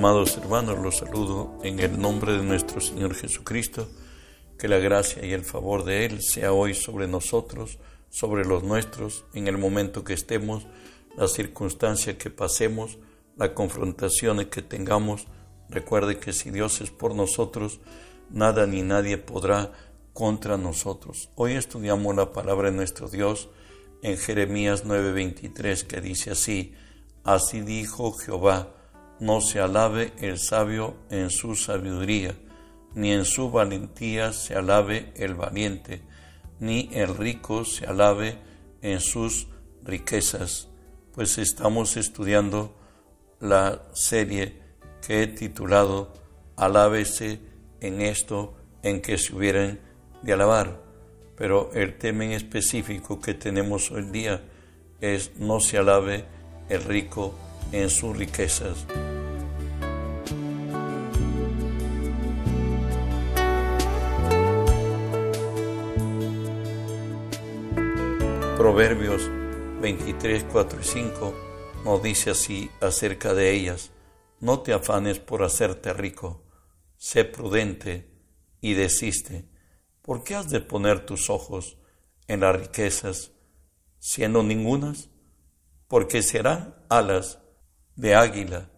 amados hermanos, los saludo en el nombre de nuestro Señor Jesucristo. Que la gracia y el favor de Él sea hoy sobre nosotros, sobre los nuestros, en el momento que estemos, la circunstancia que pasemos, la confrontación que tengamos. Recuerde que si Dios es por nosotros, nada ni nadie podrá contra nosotros. Hoy estudiamos la palabra de nuestro Dios en Jeremías 9:23 que dice así, así dijo Jehová, no se alabe el sabio en su sabiduría, ni en su valentía se alabe el valiente, ni el rico se alabe en sus riquezas. Pues estamos estudiando la serie que he titulado Alábese en esto en que se hubieran de alabar. Pero el tema en específico que tenemos hoy día es no se alabe el rico en sus riquezas. Proverbios 23, 4 y 5 nos dice así acerca de ellas, no te afanes por hacerte rico, sé prudente y desiste, ¿por qué has de poner tus ojos en las riquezas, siendo ningunas? Porque serán alas de águila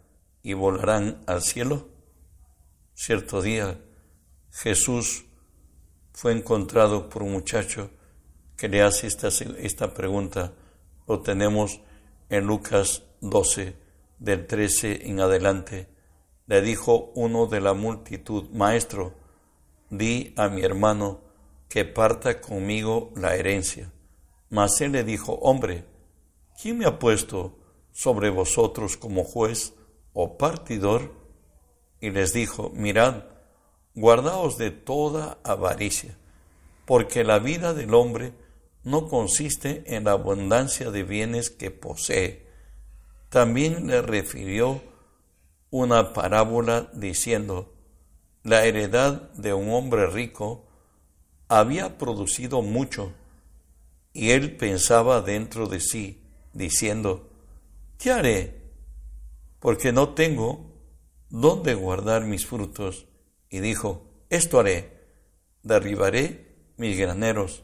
y volarán al cielo. Cierto día Jesús fue encontrado por un muchacho que le hace esta, esta pregunta lo tenemos en Lucas 12, del 13 en adelante. Le dijo uno de la multitud, Maestro, di a mi hermano que parta conmigo la herencia. Mas él le dijo, Hombre, ¿quién me ha puesto sobre vosotros como juez o partidor? Y les dijo, Mirad, guardaos de toda avaricia, porque la vida del hombre no consiste en la abundancia de bienes que posee. También le refirió una parábola diciendo, la heredad de un hombre rico había producido mucho, y él pensaba dentro de sí, diciendo, ¿qué haré? Porque no tengo dónde guardar mis frutos. Y dijo, esto haré, derribaré mis graneros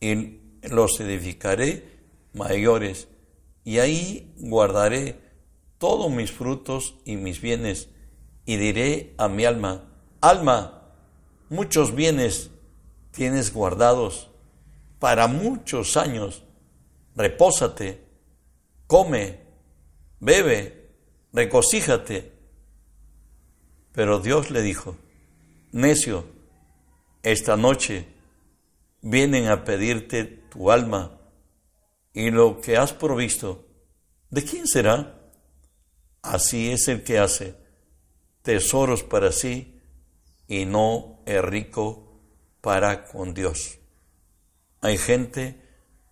y los edificaré mayores, y ahí guardaré todos mis frutos y mis bienes, y diré a mi alma, alma, muchos bienes tienes guardados para muchos años, repósate, come, bebe, recocíjate. Pero Dios le dijo, necio, esta noche vienen a pedirte tu alma y lo que has provisto, ¿de quién será? Así es el que hace tesoros para sí y no es rico para con Dios. Hay gente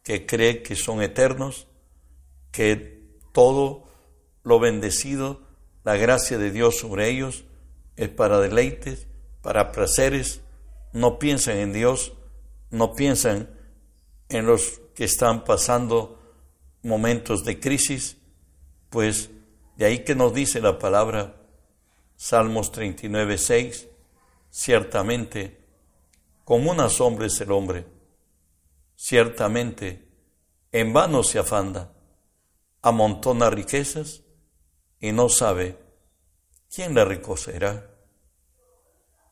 que cree que son eternos, que todo lo bendecido, la gracia de Dios sobre ellos es para deleites, para placeres, no piensan en Dios no piensan en los que están pasando momentos de crisis, pues de ahí que nos dice la palabra Salmos 39, 6, ciertamente, como una sombra es el hombre, ciertamente, en vano se afanda, amontona riquezas y no sabe quién la recogerá.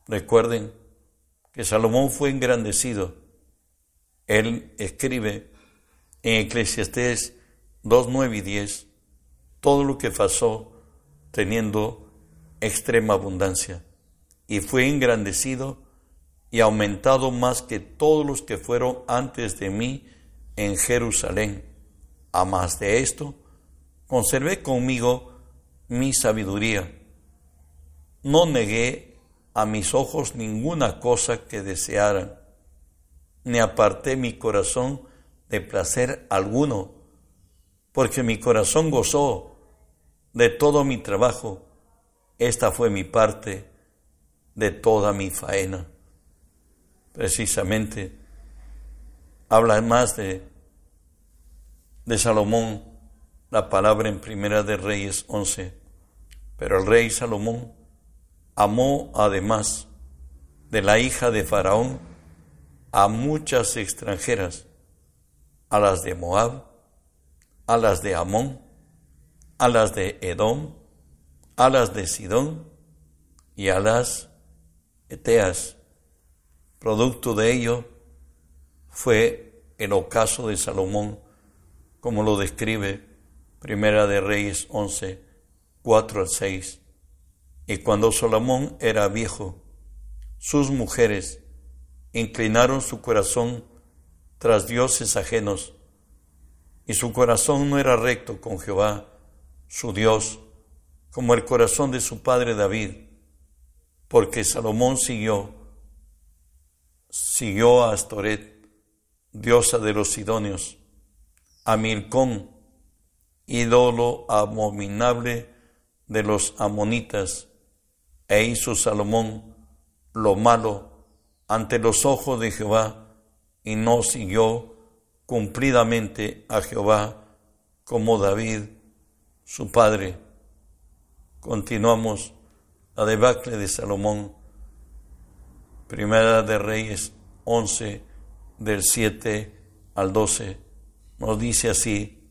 Recuerden que Salomón fue engrandecido él escribe en Eclesiastés 2, 9 y 10 todo lo que pasó teniendo extrema abundancia y fue engrandecido y aumentado más que todos los que fueron antes de mí en Jerusalén. A más de esto, conservé conmigo mi sabiduría. No negué a mis ojos ninguna cosa que desearan ni aparté mi corazón de placer alguno, porque mi corazón gozó de todo mi trabajo. Esta fue mi parte de toda mi faena. Precisamente, habla más de, de Salomón, la palabra en Primera de Reyes 11. Pero el rey Salomón amó además de la hija de Faraón a muchas extranjeras, a las de Moab, a las de Amón, a las de Edom, a las de Sidón y a las Eteas. Producto de ello fue el ocaso de Salomón, como lo describe Primera de Reyes 11, 4 al 6. Y cuando Salomón era viejo, sus mujeres inclinaron su corazón tras dioses ajenos, y su corazón no era recto con Jehová, su Dios, como el corazón de su padre David, porque Salomón siguió, siguió a Astoret, diosa de los Sidonios, a Milcón, ídolo abominable de los amonitas, e hizo Salomón lo malo ante los ojos de Jehová, y no siguió cumplidamente a Jehová como David, su padre. Continuamos la debacle de Salomón, Primera de Reyes 11, del 7 al 12. Nos dice así,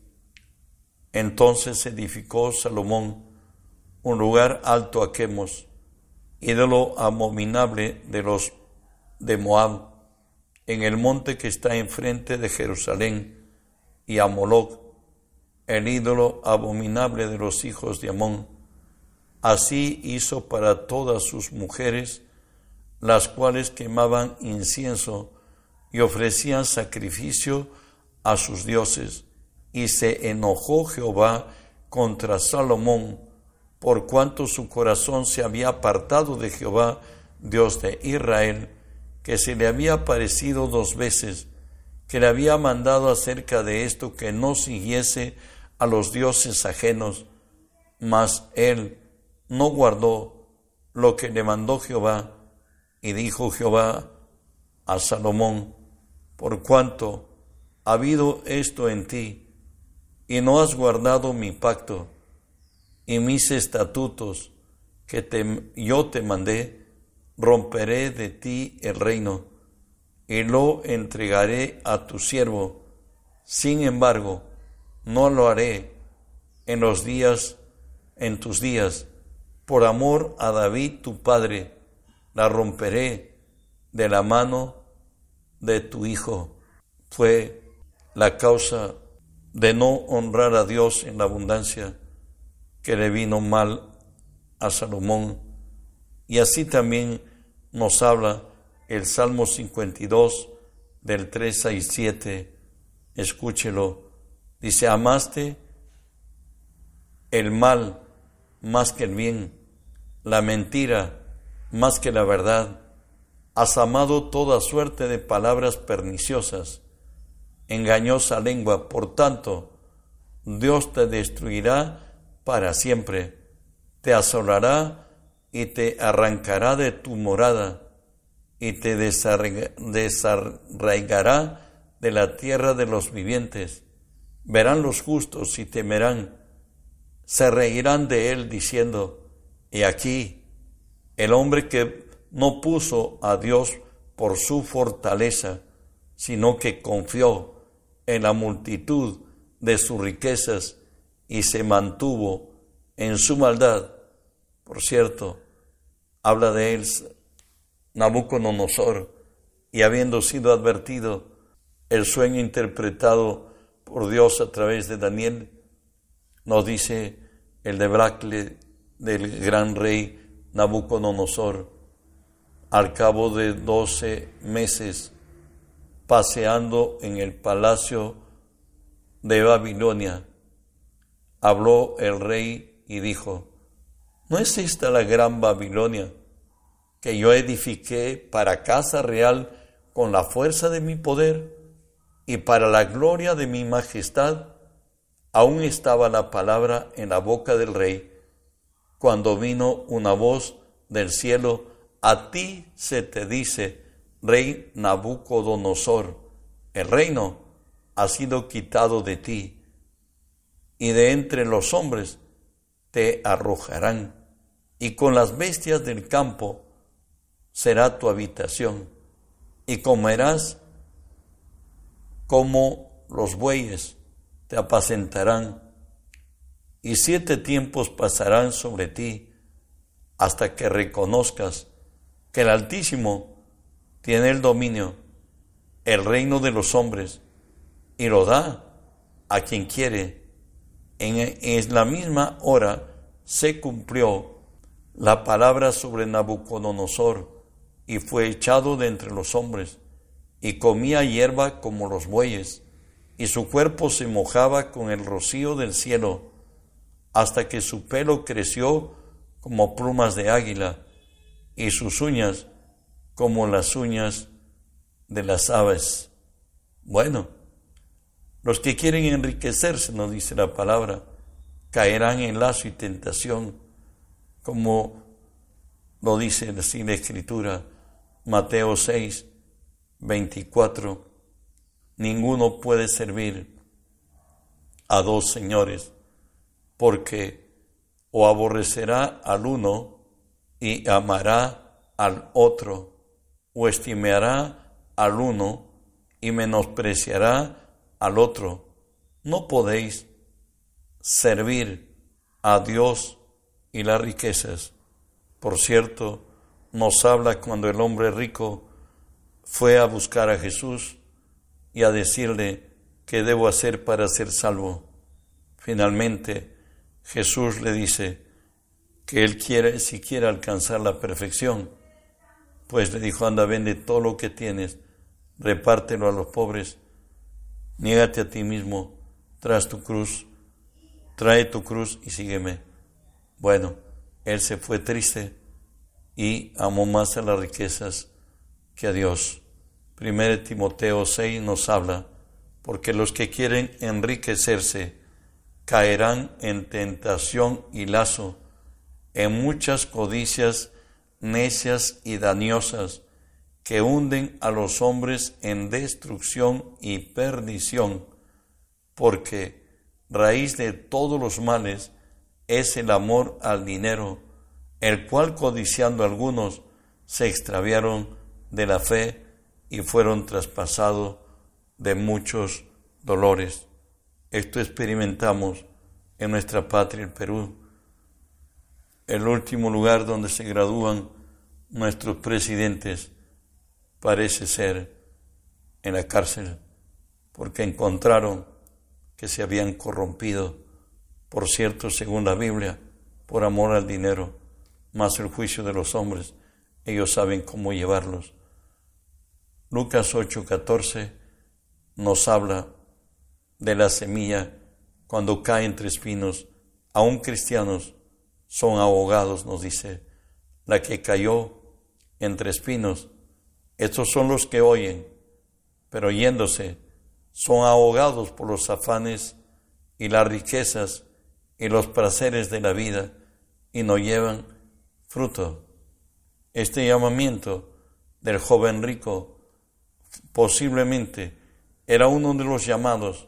entonces edificó Salomón un lugar alto a Quemos, ídolo abominable de los de Moab, en el monte que está enfrente de Jerusalén, y a Moloch, el ídolo abominable de los hijos de Amón. Así hizo para todas sus mujeres, las cuales quemaban incienso y ofrecían sacrificio a sus dioses y se enojó Jehová contra Salomón, por cuanto su corazón se había apartado de Jehová, Dios de Israel, que se le había parecido dos veces, que le había mandado acerca de esto que no siguiese a los dioses ajenos, mas él no guardó lo que le mandó Jehová, y dijo Jehová a Salomón, por cuanto ha habido esto en ti, y no has guardado mi pacto y mis estatutos que yo te mandé, romperé de ti el reino y lo entregaré a tu siervo. Sin embargo, no lo haré en los días, en tus días, por amor a David tu padre, la romperé de la mano de tu hijo. Fue la causa de no honrar a Dios en la abundancia que le vino mal a Salomón. Y así también nos habla el Salmo 52 del 3 y 7. Escúchelo. Dice, amaste el mal más que el bien, la mentira más que la verdad. Has amado toda suerte de palabras perniciosas engañosa lengua. Por tanto, Dios te destruirá para siempre, te asolará y te arrancará de tu morada y te desarraigará de la tierra de los vivientes. Verán los justos y temerán, se reirán de él diciendo, y aquí el hombre que no puso a Dios por su fortaleza, sino que confió en la multitud de sus riquezas y se mantuvo en su maldad. Por cierto, habla de él Nabucodonosor y habiendo sido advertido el sueño interpretado por Dios a través de Daniel, nos dice el debacle del gran rey Nabucodonosor. Al cabo de doce meses paseando en el palacio de Babilonia, habló el rey y dijo, ¿no es esta la gran Babilonia que yo edifiqué para casa real con la fuerza de mi poder y para la gloria de mi majestad? Aún estaba la palabra en la boca del rey cuando vino una voz del cielo, a ti se te dice, rey Nabucodonosor, el reino ha sido quitado de ti, y de entre los hombres te arrojarán, y con las bestias del campo será tu habitación, y comerás como los bueyes te apacentarán, y siete tiempos pasarán sobre ti hasta que reconozcas que el Altísimo tiene el dominio, el reino de los hombres, y lo da a quien quiere. En, la misma hora se cumplió la palabra sobre Nabucodonosor, y fue echado de entre los hombres, y comía hierba como los bueyes, y su cuerpo se mojaba con el rocío del cielo, hasta que su pelo creció como plumas de águila, y sus uñas como las uñas de las aves. Bueno, los que quieren enriquecerse, nos dice la palabra, caerán en lazo y tentación, como lo dice así la Escritura, Mateo 6, 24. Ninguno puede servir a dos señores, porque o aborrecerá al uno y amará al otro, o estimará al uno y menospreciará al otro. No podéis servir a Dios y las riquezas. Por cierto, nos habla cuando el hombre rico fue a buscar a Jesús y a decirle qué debo hacer para ser salvo. Finalmente, Jesús le dice que él quiere, si quiere alcanzar la perfección, pues le dijo, anda, vende todo lo que tienes, repártelo a los pobres, niégate a ti mismo, tras tu cruz, trae tu cruz y sígueme. Bueno, él se fue triste y amó más a las riquezas que a Dios. 1 Timoteo 6 nos habla, porque los que quieren enriquecerse caerán en tentación y lazo, en muchas codicias necias y dañosas que hunden a los hombres en destrucción y perdición, porque raíz de todos los males es el amor al dinero, el cual codiciando algunos se extraviaron de la fe y fueron traspasados de muchos dolores. Esto experimentamos en nuestra patria, el Perú, el último lugar donde se gradúan nuestros presidentes parece ser en la cárcel, porque encontraron que se habían corrompido, por cierto, según la Biblia, por amor al dinero, más el juicio de los hombres, ellos saben cómo llevarlos. Lucas 8:14 nos habla de la semilla cuando cae entre espinos, aún cristianos son ahogados, nos dice, la que cayó entre espinos. Estos son los que oyen, pero oyéndose son ahogados por los afanes y las riquezas y los placeres de la vida y no llevan fruto. Este llamamiento del joven rico posiblemente era uno de los llamados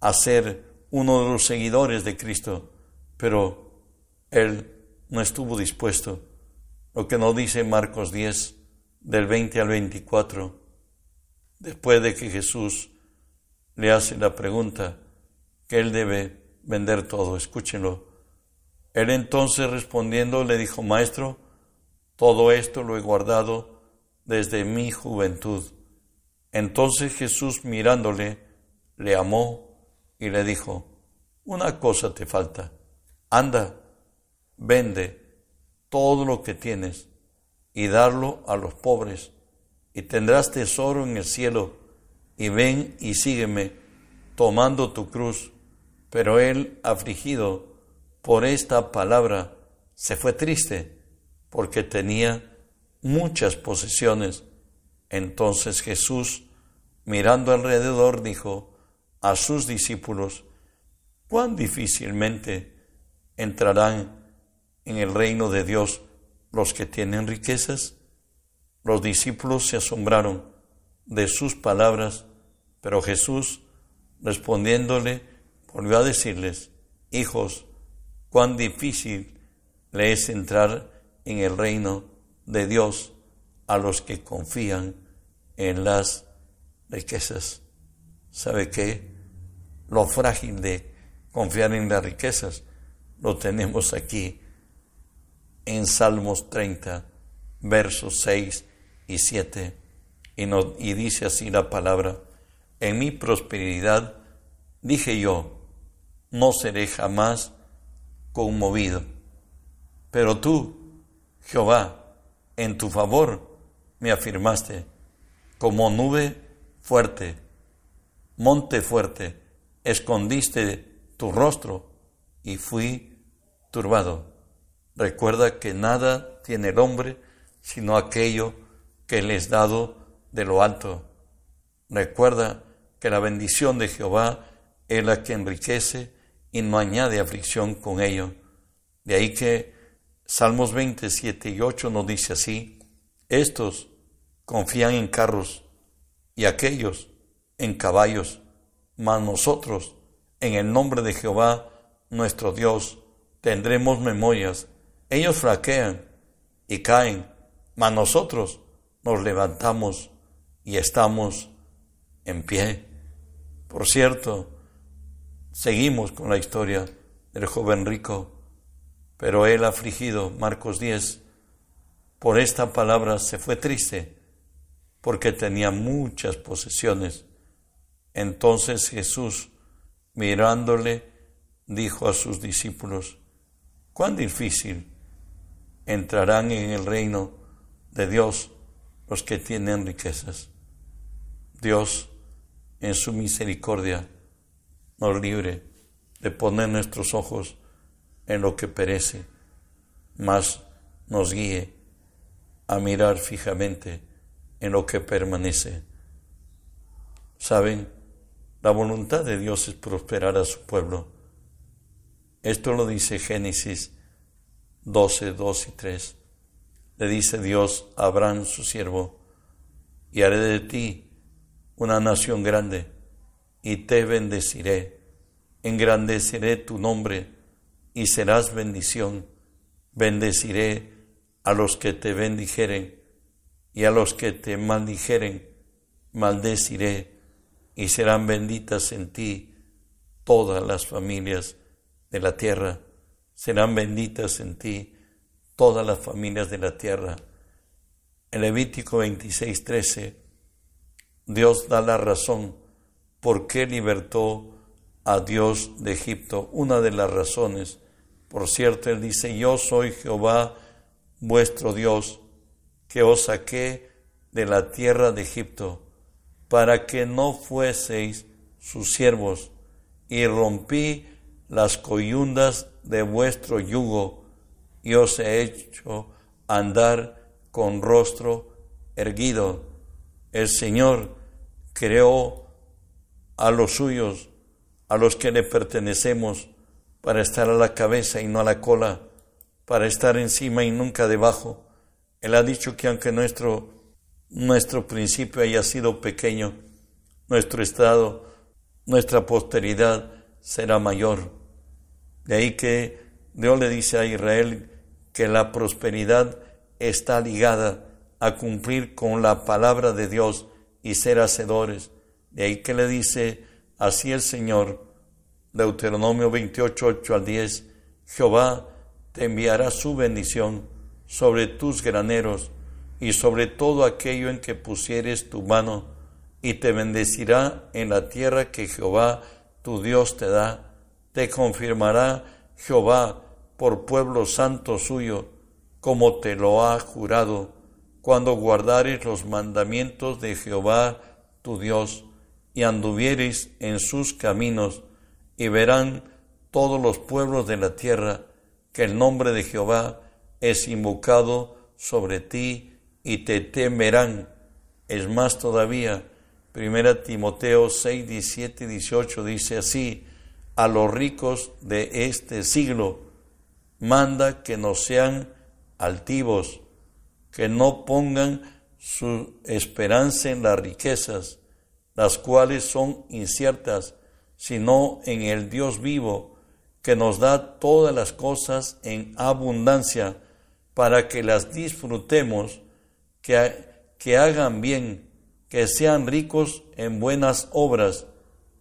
a ser uno de los seguidores de Cristo, pero él no estuvo dispuesto. Lo que nos dice Marcos 10, del 20 al 24, después de que Jesús le hace la pregunta que él debe vender todo, escúchenlo. Él entonces respondiendo le dijo, Maestro, todo esto lo he guardado desde mi juventud. Entonces Jesús mirándole, le amó y le dijo, una cosa te falta, anda, vende todo lo que tienes y darlo a los pobres, y tendrás tesoro en el cielo, y ven y sígueme, tomando tu cruz. Pero él, afligido por esta palabra, se fue triste, porque tenía muchas posesiones entonces Jesús, mirando alrededor, dijo a sus discípulos, cuán difícilmente entrarán en el reino de Dios los que tienen riquezas. Los discípulos se asombraron de sus palabras, pero Jesús, respondiéndole, volvió a decirles, hijos, cuán difícil le es entrar en el reino de Dios a los que confían en las riquezas. ¿Sabe qué? Lo frágil de confiar en las riquezas lo tenemos aquí en Salmos 30, versos 6 y 7. Y, y dice así la palabra, en mi prosperidad dije yo, no seré jamás conmovido. Pero tú, Jehová, en tu favor me afirmaste como nube fuerte, monte fuerte, escondiste tu rostro y fui turbado. Recuerda que nada tiene el hombre sino aquello que le es dado de lo alto. Recuerda que la bendición de Jehová es la que enriquece y no añade aflicción con ello. De ahí que Salmos 27 y 8 nos dice así, estos confían en carros y aquellos en caballos, mas nosotros, en el nombre de Jehová, nuestro Dios, tendremos memorias. Ellos flaquean y caen, mas nosotros nos levantamos y estamos en pie. Por cierto, Seguimos con la historia del joven rico, pero él afligido, Marcos 10, por esta palabra se fue triste, porque tenía muchas posesiones. Entonces Jesús, mirándole, dijo a sus discípulos, cuán difícil entrarán en el reino de Dios los que tienen riquezas. Dios, en su misericordia, nos libre de poner nuestros ojos en lo que perece, mas nos guíe a mirar fijamente en lo que permanece. Saben, la voluntad de Dios es prosperar a su pueblo. Esto lo dice Génesis 12, 2 y 3. Le dice Dios a Abraham, su siervo, y haré de ti una nación grande y te bendeciré, engrandeceré tu nombre y serás bendición, bendeciré a los que te bendijeren y a los que te maldijeren, maldeciré y serán benditas en ti todas las familias de la tierra, serán benditas en ti todas las familias de la tierra. En Levítico 26, 13, Dios da la razón por qué libertó a Dios de Egipto. Una de las razones, por cierto, él dice, yo soy Jehová vuestro Dios, que os saqué de la tierra de Egipto, para que no fueseis sus siervos, y rompí las coyundas de vuestro yugo, y os he hecho andar con rostro erguido. El Señor creó a los suyos, a los que le pertenecemos, para estar a la cabeza y no a la cola, para estar encima y nunca debajo. Él ha dicho que aunque nuestro, nuestro principio haya sido pequeño, nuestro estado, nuestra posteridad será mayor. De ahí que Dios le dice a Israel que la prosperidad está ligada a cumplir con la palabra de Dios y ser hacedores de ahí que le dice así el Señor, Deuteronomio 28, 8 al 10, Jehová te enviará su bendición sobre tus graneros y sobre todo aquello en que pusieres tu mano, y te bendecirá en la tierra que Jehová tu Dios te da. Te confirmará Jehová por pueblo santo suyo, como te lo ha jurado, cuando guardares los mandamientos de Jehová tu Dios y anduviereis en sus caminos, y verán todos los pueblos de la tierra que el nombre de Jehová es invocado sobre ti y te temerán. Es más todavía, Primera Timoteo 6, 17 y 18 dice así, a los ricos de este siglo. Manda que no sean altivos, que no pongan su esperanza en las riquezas, las cuales son inciertas, sino en el Dios vivo, que nos da todas las cosas en abundancia para que las disfrutemos, que, que hagan bien, que sean ricos en buenas obras,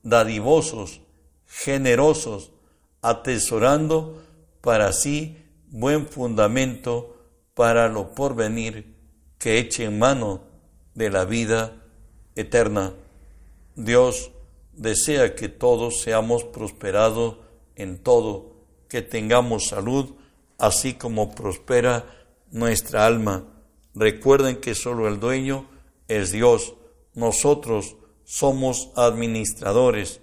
dadivosos, generosos, atesorando para sí buen fundamento para lo porvenir, que eche en mano de la vida eterna. Dios desea que todos seamos prosperados en todo, que tengamos salud, así como prospera nuestra alma. Recuerden que solo el dueño es Dios. Nosotros somos administradores.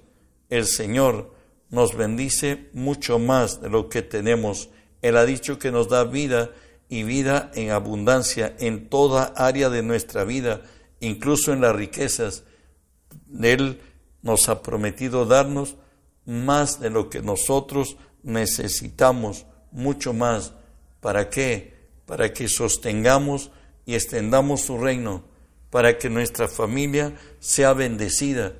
El Señor nos bendice mucho más de lo que tenemos. Él ha dicho que nos da vida y vida en abundancia en toda área de nuestra vida, incluso en las riquezas. Él nos ha prometido darnos más de lo que nosotros necesitamos, mucho más. ¿Para qué? Para que sostengamos y extendamos su reino, para que nuestra familia sea bendecida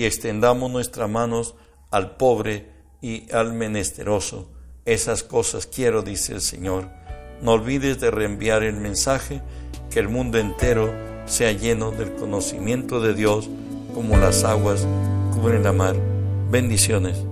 y extendamos nuestras manos al pobre y al menesteroso. Esas cosas quiero, dice el Señor. No olvides de reenviar el mensaje, que el mundo entero sea lleno del conocimiento de Dios como las aguas cubren la mar. Bendiciones.